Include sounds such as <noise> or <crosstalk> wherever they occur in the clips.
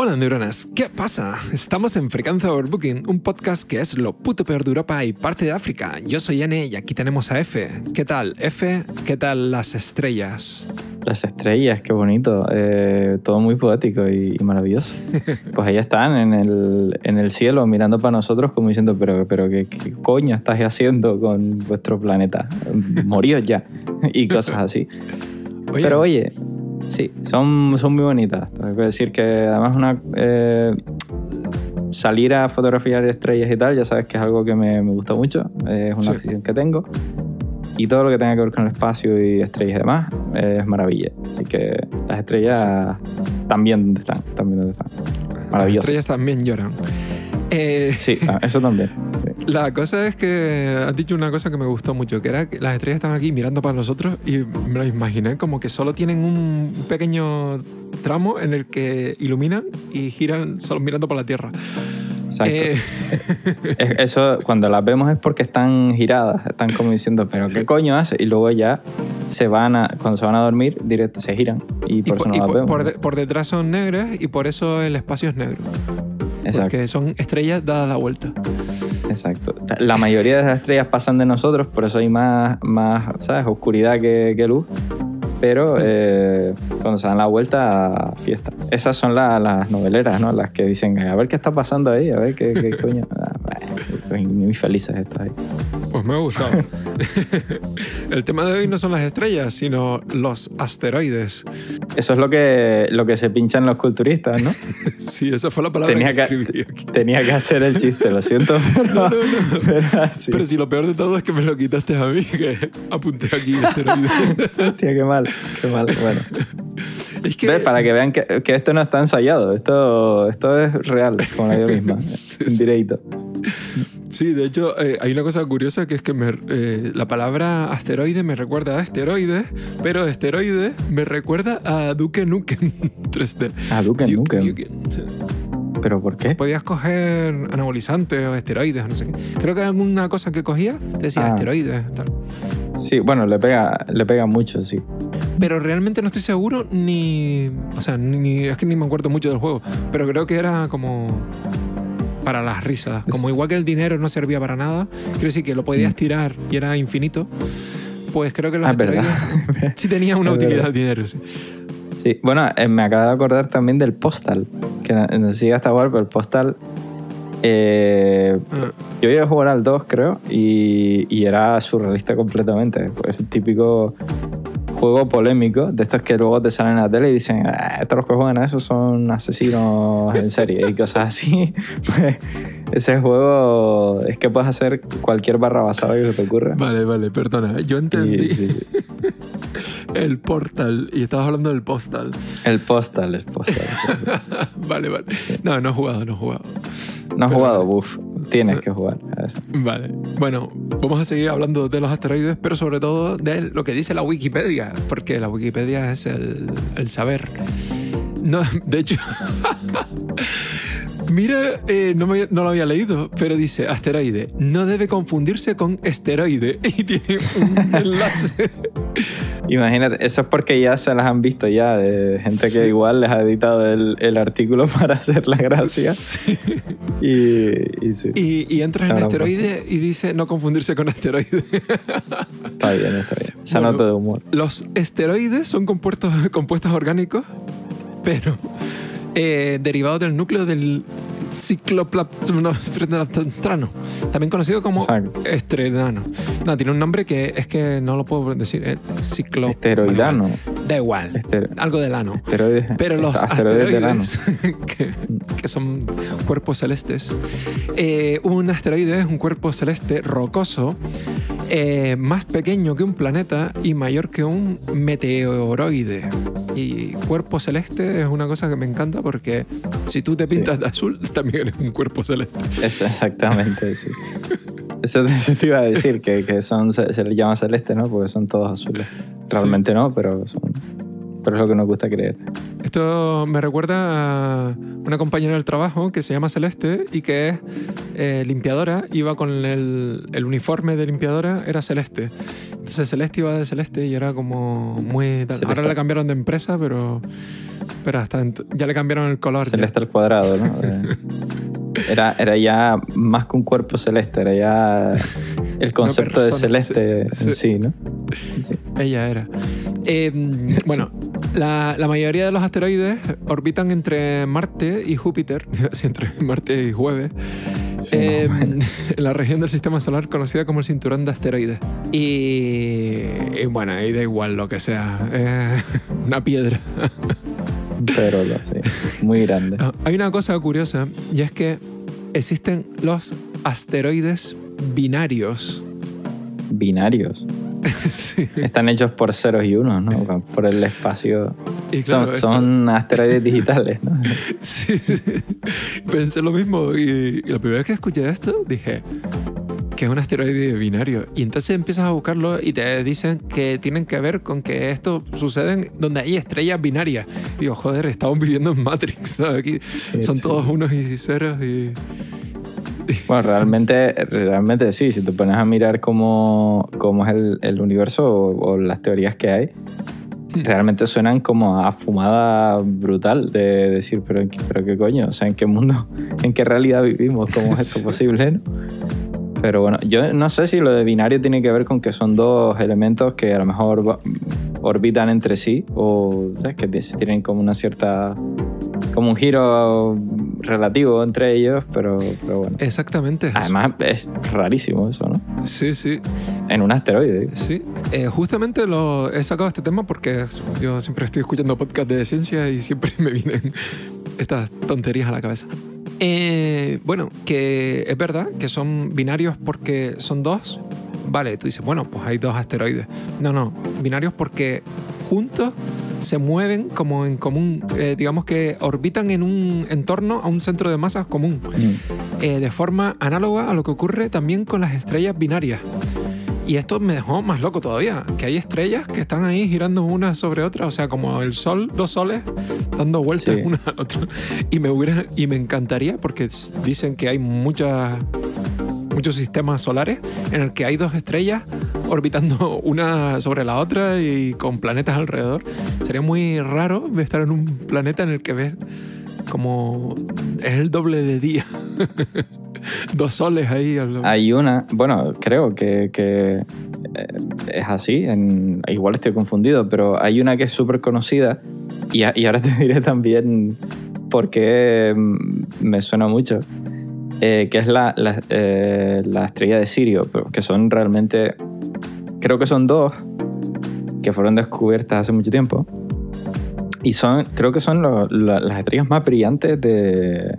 Hola neuronas, ¿qué pasa? Estamos en Frecuencia Overbooking, un podcast que es lo puto peor de Europa y parte de África. Yo soy N y aquí tenemos a F. ¿Qué tal, F? ¿Qué tal las estrellas? Las estrellas, qué bonito. Eh, todo muy poético y, y maravilloso. <laughs> Pues ahí están en el, en el cielo mirando para nosotros como diciendo, pero, pero ¿qué, qué coño estás haciendo con vuestro planeta? Moríos ya. <laughs> Y cosas así. Oye, Pero oye, sí, son, son muy bonitas. Tengo que decir que además una, eh, salir a fotografiar estrellas y tal, ya sabes que es algo que me, me gusta mucho. Es una Sí. afición que tengo. Y todo lo que tenga que ver con el espacio y estrellas y demás eh, es maravilla. Así que las estrellas también donde están, también están. las Maravillosas. estrellas también lloran. Eh, Sí, ah, eso también. sí. La cosa es que has dicho una cosa que me gustó mucho, que era que las estrellas están aquí mirando para nosotros y me lo imaginé como que solo tienen un pequeño tramo en el que iluminan y giran solo mirando para la Tierra. Exacto. Eh, <laughs> Es- Eso, cuando las vemos es porque están giradas, están como diciendo, pero ¿qué coño hace? Y luego ya se van a, cuando se van a dormir, directo se giran. Y por eso no las vemos. por de- por detrás son negras y por eso el espacio es negro. Exacto, Porque son estrellas dadas la vuelta. exacto. La mayoría de las estrellas pasan de nosotros, por eso hay más, más ¿sabes? Oscuridad que, que luz. Pero eh, cuando se dan la vuelta, fiesta. Esas son la- las noveleras, ¿no? Las que dicen, a ver qué está pasando ahí, a ver qué, qué <laughs> coño. Ah, muy felices estos ahí. Pues me ha gustado. <laughs> el tema de hoy no son las estrellas, sino los asteroides. Eso es lo que, lo que se pinchan los culturistas, ¿no? <laughs> Sí, esa fue la palabra Tenía que que- aquí. Tenía que hacer el chiste, lo siento, <laughs> pero, No, no, no. pero así. Pero si lo peor de todo es que me lo quitaste a mí, que apunté aquí asteroides. Hostia, qué mal, qué mal. Bueno, es que Ve, para que vean que, que esto no está ensayado, esto, esto es real, como la vida misma, Sí, en directo. Sí, de hecho, eh, hay una cosa curiosa que es que me- eh, la palabra asteroide me recuerda a asteroides, pero esteroide me recuerda a Duke Nukem <laughs> 3D. Ah, Duke Duke Nukem. Sí. ¿Pero por qué? Podías coger anabolizantes o esteroides no sé qué. Creo que alguna cosa que cogía te decía Ah. esteroides. Tal. Sí, bueno, le pega, le pega mucho, sí. Pero realmente no estoy seguro ni. O sea, ni, es que ni me acuerdo mucho del juego. Pero creo que era como. Para las risas. Como igual que el dinero no servía para nada, quiero decir que lo podías Mm. tirar y era infinito. Pues creo que los Ah, es verdad. <laughs> sí tenía una Es utilidad el dinero. Sí. Sí, bueno, eh, me acabo de acordar también del Postal, que no, no sé si llegaste a jugar, pero el Postal... eh, Ah, yo iba a jugar al 2, creo, y, y era surrealista completamente. Pues el típico juego polémico, de estos que luego te salen en la tele y dicen, "Ah, estos los que juegan a eso son asesinos en serie y cosas así. <laughs> Pues ese juego es que puedes hacer cualquier barra basada que se te ocurra. vale, vale, perdona. Yo entendí Y, sí, sí. <laughs> el portal y estabas hablando del postal. El Postal, el Postal. sí. <laughs> vale, vale. No, no he jugado, no he jugado. No has jugado, buf, tienes que jugar a eso. Vale. Bueno, vamos a seguir hablando de los asteroides, pero sobre todo de lo que dice la Wikipedia, porque la Wikipedia es el, el saber. No, <laughs> de hecho, <laughs> mira, eh, no, me- no lo había leído, pero dice asteroide. No debe confundirse con esteroide. <laughs> Y tiene un enlace. <laughs> Imagínate, eso es porque ya se las han visto ya, de gente que igual les ha editado el, el artículo <laughs> para hacer la gracia. Sí. Y, y sí, Y, y entras en Claro, asteroide y dice no confundirse con asteroide. está bien, está bien. Esa Bueno. nota de humor. Los esteroides son compuestos, compuestos orgánicos, pero eh, derivados del núcleo del cicloplasmano, también conocido como Exacto. estrenano. No, tiene un nombre que es que no lo puedo decir. ciclo... Esteroidano. bueno, da igual. Estero- Algo del ano. Esteroides. Pero los <laughs> asteroides del ano. asteroides, <laughs> que, que son cuerpos celestes, eh, un asteroide es un cuerpo celeste rocoso eh, más pequeño que un planeta y mayor que un meteoroide. Y cuerpo celeste es una cosa que me encanta porque si tú te Sí. pintas de azul, también eres un cuerpo celeste. Es exactamente, sí. Eso, eso te iba a decir, que, que son, se, se les llama celeste, ¿no? Porque son todos azules. Realmente no, pero son. Pero es lo que nos gusta creer. Esto me recuerda a una compañera del trabajo que se llama Celeste y que es eh, limpiadora. Iba con el, el uniforme de limpiadora, era Celeste. Entonces Celeste iba de Celeste y era como muy... tal. Ahora la cambiaron de empresa, pero Pero hasta ya le cambiaron el color. ya. Celeste al cuadrado, ¿no? <laughs> Eh, Era, era ya más que un cuerpo celeste, era ya el <laughs> concepto de celeste sí, en sí. sí, ¿no? Sí. Ella era. Eh, bueno, la, la mayoría de los asteroides orbitan entre Marte y Júpiter, <laughs> entre Marte y Jueves, Sí, eh, menos. en la región del sistema solar conocida como el cinturón de asteroides. Y, y bueno, ahí da igual lo que sea, es una piedra. <laughs> Pero lo- sí, muy grande. Ah, Hay una cosa curiosa y es que existen los asteroides binarios. Binarios. <laughs> Sí. Están hechos por ceros y unos, ¿no? Por el espacio. Y claro, son, son asteroides digitales, ¿no? <laughs> Sí, sí. Pensé lo mismo y, y la primera vez que escuché esto dije que es un asteroide binario. Y entonces empiezas a buscarlo y te dicen que tienen que ver con que esto sucede donde hay estrellas binarias. Digo, joder, estamos viviendo en Matrix. ¿sabes? Aquí Sí, son todos unos y ceros y... Bueno, realmente, realmente sí, si te pones a mirar cómo, cómo es el, el universo o, o las teorías que hay, Hmm. realmente suenan como a fumada brutal de decir, pero, ¿en qué- pero qué coño, o sea, ¿en qué mundo, <laughs> en qué realidad vivimos? ¿Cómo es esto Sí. <laughs> posible? no? Pero bueno, yo no sé si lo de binario tiene que ver con que son dos elementos que a lo mejor orbitan entre sí o ¿sabes? que tienen como una cierta, como un giro relativo entre ellos, pero, pero bueno. Exactamente. Además, es rarísimo eso, ¿no? Sí, sí. En un asteroide. Sí, eh, justamente lo he sacado este tema porque yo siempre estoy escuchando podcasts de ciencia y siempre <laughs> me vienen estas tonterías a la cabeza. Eh, bueno, que es verdad que son binarios porque son dos. Vale, tú dices, bueno, pues hay dos asteroides. No, no, binarios porque juntos se mueven como en común, eh, digamos que orbitan en un entorno a un centro de masas común Mm. eh, de forma análoga a lo que ocurre también con las estrellas binarias. Y esto me dejó más loco todavía, que hay estrellas que están ahí girando una sobre otra, o sea, como el sol, dos soles dando vueltas Sí. una al otro. Y me, hubiera, y me encantaría, porque dicen que hay muchas, muchos sistemas solares en el que hay dos estrellas orbitando una sobre la otra y con planetas alrededor. Sería muy raro estar en un planeta en el que ves como es el doble de día. <laughs> Dos soles ahí. Hay una, bueno, creo que, eh, es así, igual estoy confundido, pero hay una que es súper conocida y, ahora te <laughs> diré también por qué mm, me suena mucho, eh, que es la, la, eh, la estrella de Sirio, que son realmente, creo que son dos que fueron descubiertas hace mucho tiempo y son, creo que son lo- la- las estrellas más brillantes de,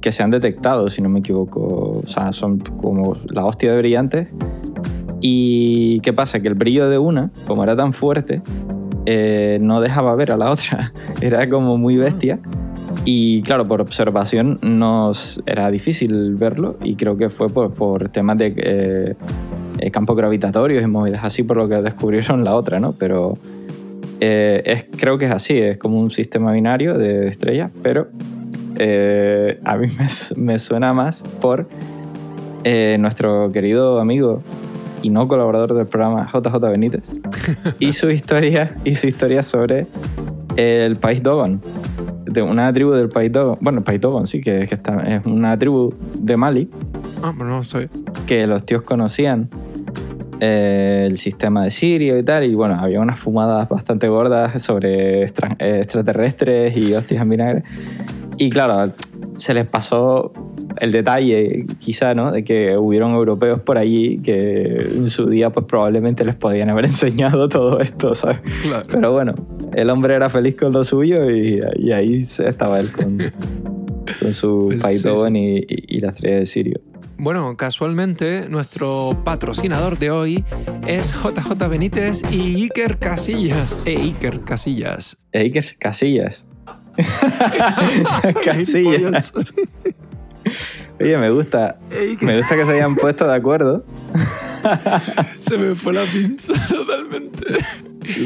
que se han detectado, si no me equivoco. O sea, son como la hostia de brillantes. ¿Y qué pasa? Que el brillo de una, como era tan fuerte, eh, no dejaba ver a la otra. <laughs> Era como muy bestia. Y claro, por observación nos era difícil verlo y creo que fue por, por temas de eh, eh, campos gravitatorios y movidas así por lo que descubrieron la otra, ¿no? Pero eh, es, creo que es así, es como un sistema binario de, de estrellas, pero eh, a mí me, me suena más por eh, nuestro querido amigo y no colaborador del programa JJ Benítez <laughs> y su historia y su historia sobre el país Dogon de una tribu del país Dogon bueno el país Dogon sí que, que está, es una tribu de Mali Ah, pero no sé. que los tíos conocían eh, el sistema de Sirio y tal, y bueno, había unas fumadas bastante gordas sobre extra- eh, extraterrestres y hostias en vinagre. Y claro, se les pasó el detalle, quizá, ¿no? De que hubieron europeos por allí que en su día, pues probablemente les podían haber <laughs> enseñado todo esto, ¿sabes? Claro. Pero bueno, el hombre era feliz con lo suyo y, y ahí estaba él con, <laughs> con su Pues sí, y, y- y la estrella de Sirio. Bueno, casualmente nuestro patrocinador de hoy es JJ Benítez y Iker Casillas. E Iker Casillas. Iker Casillas. <laughs> Casillas. Oye, me gusta. E Me gusta que se hayan puesto de acuerdo. Se me fue la pinza totalmente.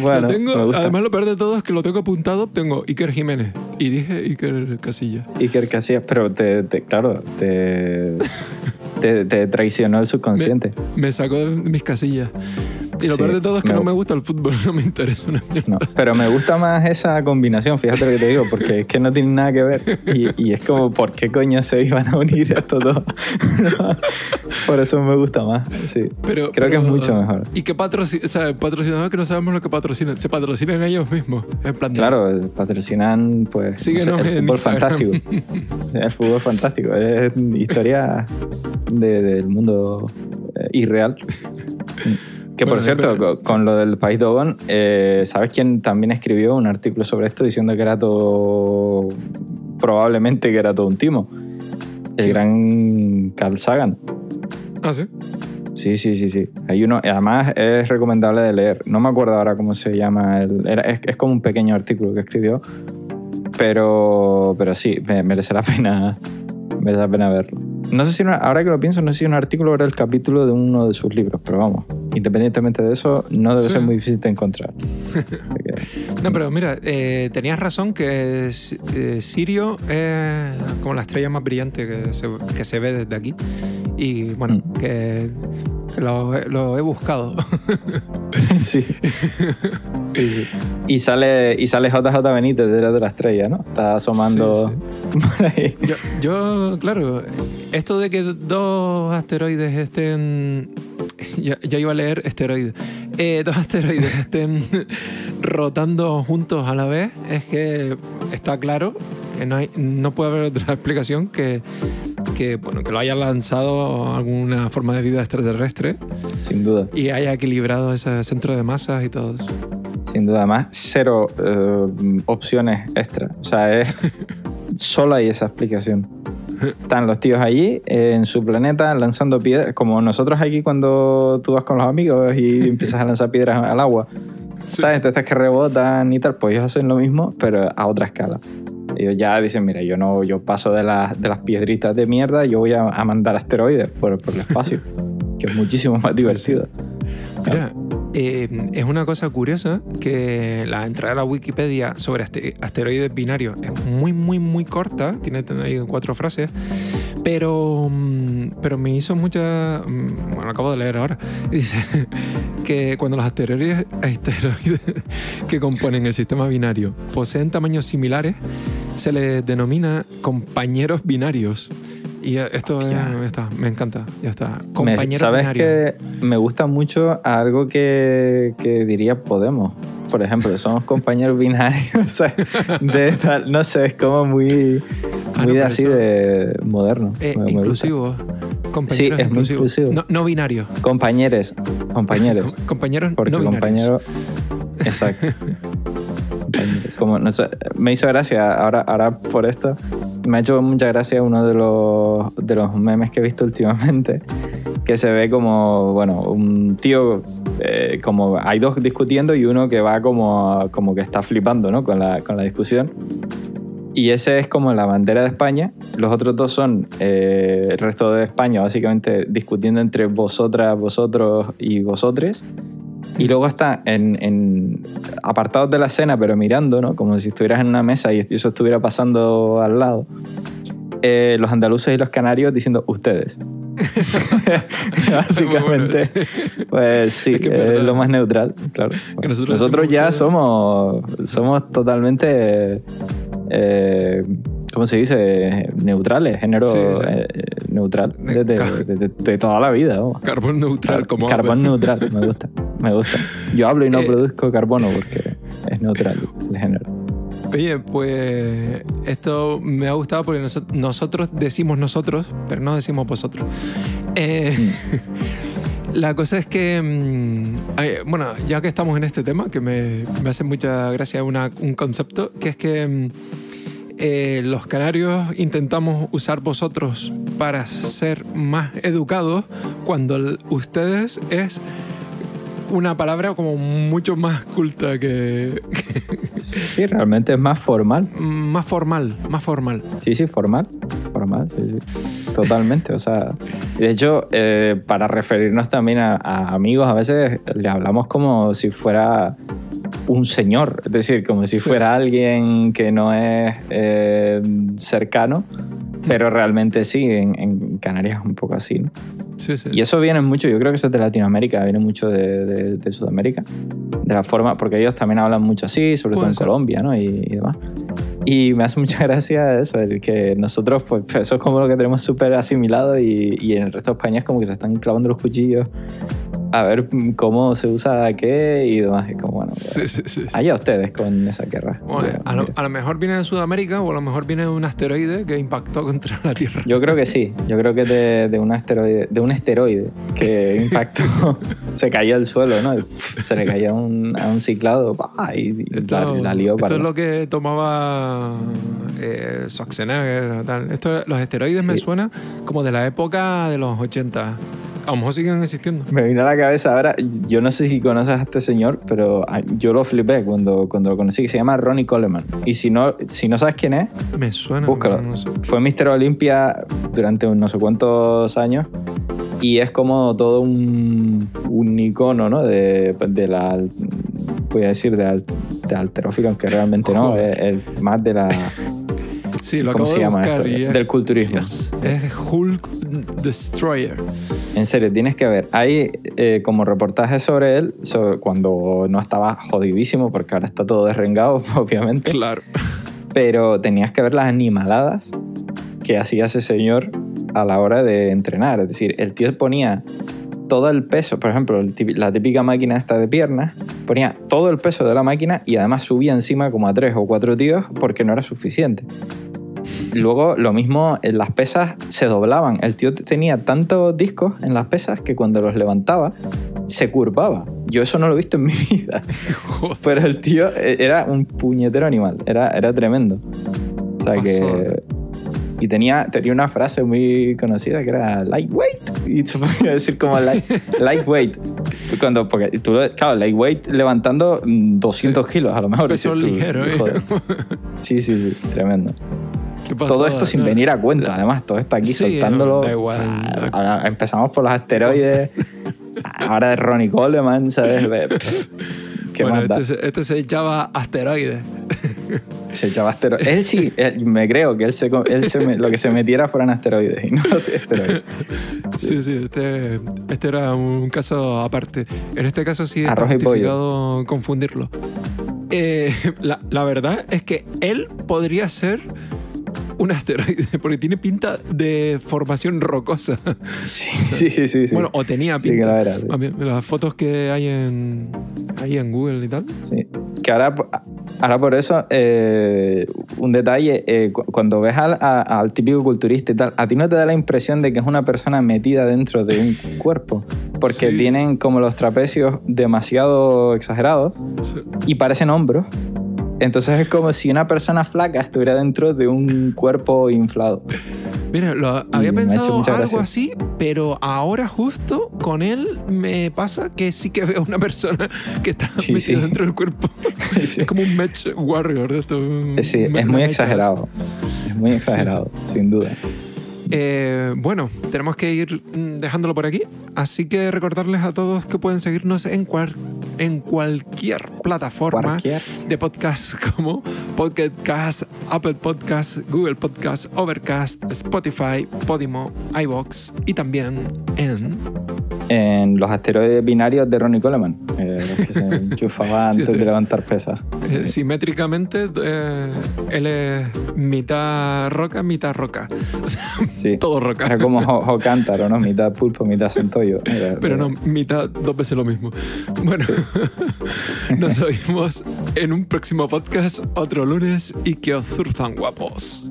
Bueno, Lo tengo- me gusta. además, lo peor de todo es que lo tengo apuntado. Tengo Iker Jiménez y dije Iker Casillas. Iker Casillas, pero te, te- claro, te, <laughs> te, te traicionó el subconsciente. Me sacó de mis casillas. Y lo Sí, peor de todo es que me- no me gusta el fútbol, <laughs> no me interesa una. No, pero me gusta más esa combinación, fíjate lo que te digo, porque es que no tiene nada que ver. Y, y es como, ¿por qué coño se iban a unir estos dos? <laughs> Por eso me gusta más. Sí. Pero, Creo que es mucho mejor. Y que patrocina, o sea, el patrocinador que no sabemos lo que patrocinan. Se patrocinan ellos mismos. En plan de- Claro, eh, patrocinan pues no sé, el fútbol fantástico. <laughs> El fútbol fantástico. Es historia de- del mundo eh, irreal. Que por cierto, pero- con, lo del país Dogon, eh, ¿sabes quién también escribió un artículo sobre esto diciendo que era todo. probablemente que era todo un timo? El gran Carl Sagan. Ah, sí. Sí, sí, sí, sí. Hay uno, además es recomendable de leer. No me acuerdo ahora cómo se llama. El, era- es, es como un pequeño artículo que escribió. Pero, pero sí, me- merece la pena, <laughs> merece la pena verlo. No sé si, ahora que lo pienso, no sé si un artículo era el capítulo de uno de sus libros, pero vamos, independientemente de eso, no debe Sí. ser muy difícil de encontrar. Que, <laughs> No, pero mira, eh, tenías razón que eh, Sirio es como la estrella más brillante que se, que se ve desde aquí. Y bueno, Mm. que lo, lo he buscado. <laughs> sí. sí, sí. Y sale, y sale JJ Benítez detrás de la estrella, ¿no? Está asomando <laughs> por ahí. Yo, yo, claro, esto de que dos asteroides estén. <laughs> Ya, ya iba a leer esteroides. Eh, dos <laughs> asteroides estén rotando juntos a la vez, es que está claro que no, hay, no puede haber otra <laughs> explicación que, que, bueno, que lo haya lanzado alguna forma de vida extraterrestre Sin duda. y haya equilibrado ese centro de masas y todo eso. Sin duda, más cero eh, opciones extra. O sea, es solo hay esa explicación. Están los tíos allí eh, en su planeta lanzando piedras, como nosotros aquí cuando tú vas con los amigos y <laughs> empiezas a lanzar piedras al agua. ¿Sabes? De estas que rebotan y tal, pues ellos hacen lo mismo, pero a otra escala. Ellos ya dicen, mira, yo no, yo paso de, las de las piedritas de mierda, yo voy a, a mandar asteroides por, por el espacio, <laughs> que es muchísimo más divertido. Mira, eh, es una cosa curiosa que la entrada a la Wikipedia sobre asteroides binarios es muy, muy, muy corta, tiene cuatro frases, pero, mm, pero me hizo mucha... mm, Bueno, acabo de leer ahora. <laughs> Dice que cuando los asteroides <laughs> que componen el sistema binario poseen tamaños similares, se les denomina compañeros binarios. Y esto es- Hostia. está, me encanta, ya está. Me- Compañeros ¿Sabes binarios. que me gusta mucho algo que, que diría Podemos? Por ejemplo, somos compañeros binarios. <laughs> o sea, de tal- no sé, es como muy, Ah, muy no, así eso- de moderno. Eh, Me- me inclusivo. Compañeros Sí, es muy inclusivo. No, no binarios. Compañeros, compañeros. Com- compañeros Porque no compañero. Exacto. <laughs> Compañeros. Como, no sé, me hizo gracia, ahora, ahora por esto, me ha hecho mucha gracia uno de los, de los memes que he visto <laughs> últimamente, que se ve como, bueno, un tío, eh, como hay dos discutiendo y uno que va como, como que está flipando, ¿no? Con la, con la discusión. Y ese es como la bandera de España. Los otros dos son eh, el resto de España, básicamente discutiendo entre vosotras, vosotros y vosotres. Y luego está en, en apartados de la escena, pero mirando, ¿no? Como si estuvieras en una mesa y eso estuviera pasando al lado. eh, los andaluces y los canarios diciendo ustedes. <laughs> <laughs> Básicamente, pues sí, Es que lo más neutral, claro. Nosotros ya ustedes. somos, somos totalmente, eh, ¿cómo se dice? Neutrales, género Sí, sí. eh, neutral, De- desde de, de- de toda la vida. vamos. Carbón neutral, como Carbón neutral, me gusta, <laughs> me gusta. Yo hablo y no Eh, produzco carbono porque es neutral el género. Oye, pues esto me ha gustado porque noso- nosotros decimos nosotros, pero no decimos vosotros. Eh, <laughs> la cosa es que, mm, bueno, ya que estamos en este tema, que me, me hace mucha gracia una- un concepto, que es que mm, eh, los canarios intentamos usar vosotros para ser más educados cuando ustedes es una palabra como mucho más culta que, Sí, realmente es más formal. más formal, más formal. Sí, sí, formal. Formal, sí, sí. Totalmente. O sea, de hecho, eh, para referirnos también a, a amigos, a veces le hablamos como si fuera un señor. Es decir, como si Sí. fuera alguien que no es eh, cercano, <laughs> pero realmente sí, en, en Canarias es un poco así, ¿no? Sí, sí. Y eso viene mucho, yo creo que eso es de Latinoamérica, viene mucho de, de- de Sudamérica. De la forma, porque ellos también hablan mucho así, sobre todo en ser. Colombia, ¿no? Y, y demás. Y me hace mucha <laughs> gracia eso, el que nosotros, pues eso es como lo que tenemos súper asimilado y, y en el resto de España es como que se están clavando los cuchillos a ver cómo se usa qué y demás. Es como, bueno, Sí, sí, sí. allá ustedes con esa guerra. Bueno, a, lo, a lo mejor viene de Sudamérica o a lo mejor viene de un asteroide que impactó contra la Tierra. Yo creo que sí, yo creo que de, de un asteroide, de un esteroide que <laughs> impactó, se cayó al suelo, ¿no? Y, pff, se le cayó a un, a un ciclado ¡pah! y, y la, la lió esto para es lo que tomaba eh, Schwarzenegger. Tal. Esto, los esteroides me suena como de la época de los 80. A lo mejor siguen existiendo. Me vino a la cabeza ahora, yo no sé si conoces a este señor, pero yo lo flipé cuando, cuando lo conocí, que se llama Ronnie Coleman. Y si no, si no sabes quién es, Me suena. Búscalo. no sé. Fue Mr. Olympia durante no sé cuántos años y es como todo un, un icono, ¿no? De, de la. Voy a decir de, al- de alterófilo, aunque realmente no, es, es más de la. Sí, lo ¿Cómo acabo se de llama esto? es- Del culturismo. Es Hulk Destroyer. En serio, tienes que ver. Hay eh, como reportajes sobre él, sobre cuando no estaba jodidísimo, porque ahora está todo derrengado, <laughs> obviamente. Claro. pero tenías que ver las animaladas que hacía ese señor a la hora de entrenar. Es decir, el tío ponía todo el peso, por ejemplo, la típica máquina esta de piernas, ponía todo el peso de la máquina y además subía encima como a tres o cuatro tíos porque no era suficiente. Luego, lo mismo, en las pesas se doblaban. El tío tenía tantos discos en las pesas que cuando los levantaba se curvaba. Yo eso no lo he visto en mi <laughs> vida. Pero el tío eh, era un puñetero animal, era, era tremendo. O sea que. Y tenía, tenía una frase muy conocida que era lightweight. Y se podía decir como light, <laughs> lightweight. Cuando, porque tú, claro, lightweight levantando mm, 200 kilos a lo mejor. Peso tú, ligero, ¿eh? Sí, sí, sí, tremendo. Todo esto sin venir a cuenta, además, todo está aquí Sí, soltándolo. da igual. Ah, ahora empezamos por los asteroides, <laughs> ahora es Ronnie Coleman, ¿sabes? ¿Qué bueno, más da? este, se- este se echaba asteroides. Se echaba asteroides. Él sí, él- me creo que él, se, él se me- lo que se metiera fueran asteroides y no asteroides. <laughs> Sí, sí, este, este era un caso aparte. En este caso sí es Arroz y pollo. confundirlo. Eh, <laughs> la, la verdad es que él podría ser un asteroide <laughs> porque tiene pinta de formación rocosa. Sí, <laughs> sí, sí. sí, sí. Bueno, o tenía Sí, que pinta. lo era, sí. Las fotos que hay en, ahí en Google y tal. Sí. Que ahora, ahora por eso, eh, un detalle, eh, cu- cuando ves al, a- al típico culturista y tal, a ti no te da la impresión de que es una persona metida dentro de un <laughs> cuerpo, porque Sí. tienen como los trapecios demasiado exagerados Sí. y parecen hombros. Entonces es como si una persona flaca estuviera dentro de un cuerpo inflado. Mira, lo, había pensado algo gracia. así, pero ahora justo con él me pasa que sí que veo una persona que está Sí, metida sí. dentro del cuerpo. <laughs> Sí. Es como un match warrior de esto. un- Sí, es muy exagerado. Es muy exagerado, sin duda. Eh, bueno, tenemos que ir dejándolo por aquí. Así que recordarles a todos que pueden seguirnos en, cual- en cualquier plataforma Cualquier. de podcast <laughs> como Podcast, Apple Podcast, Google Podcast, Overcast, Spotify, Podimo, iBox y también en En los asteroides binarios de Ronnie Coleman, eh, los que se <laughs> enchufaba antes sí. de levantar pesas. eh, simétricamente eh, él es mitad roca, mitad roca. <laughs> O sea, Sí. todo roca. Era como <laughs> Jo Cántaro, ¿no? Mitad pulpo, mitad centollo. Era- Pero no, mitad, dos veces lo mismo. Bueno, nos oímos en un próximo podcast otro lunes y que os zurzan guapos.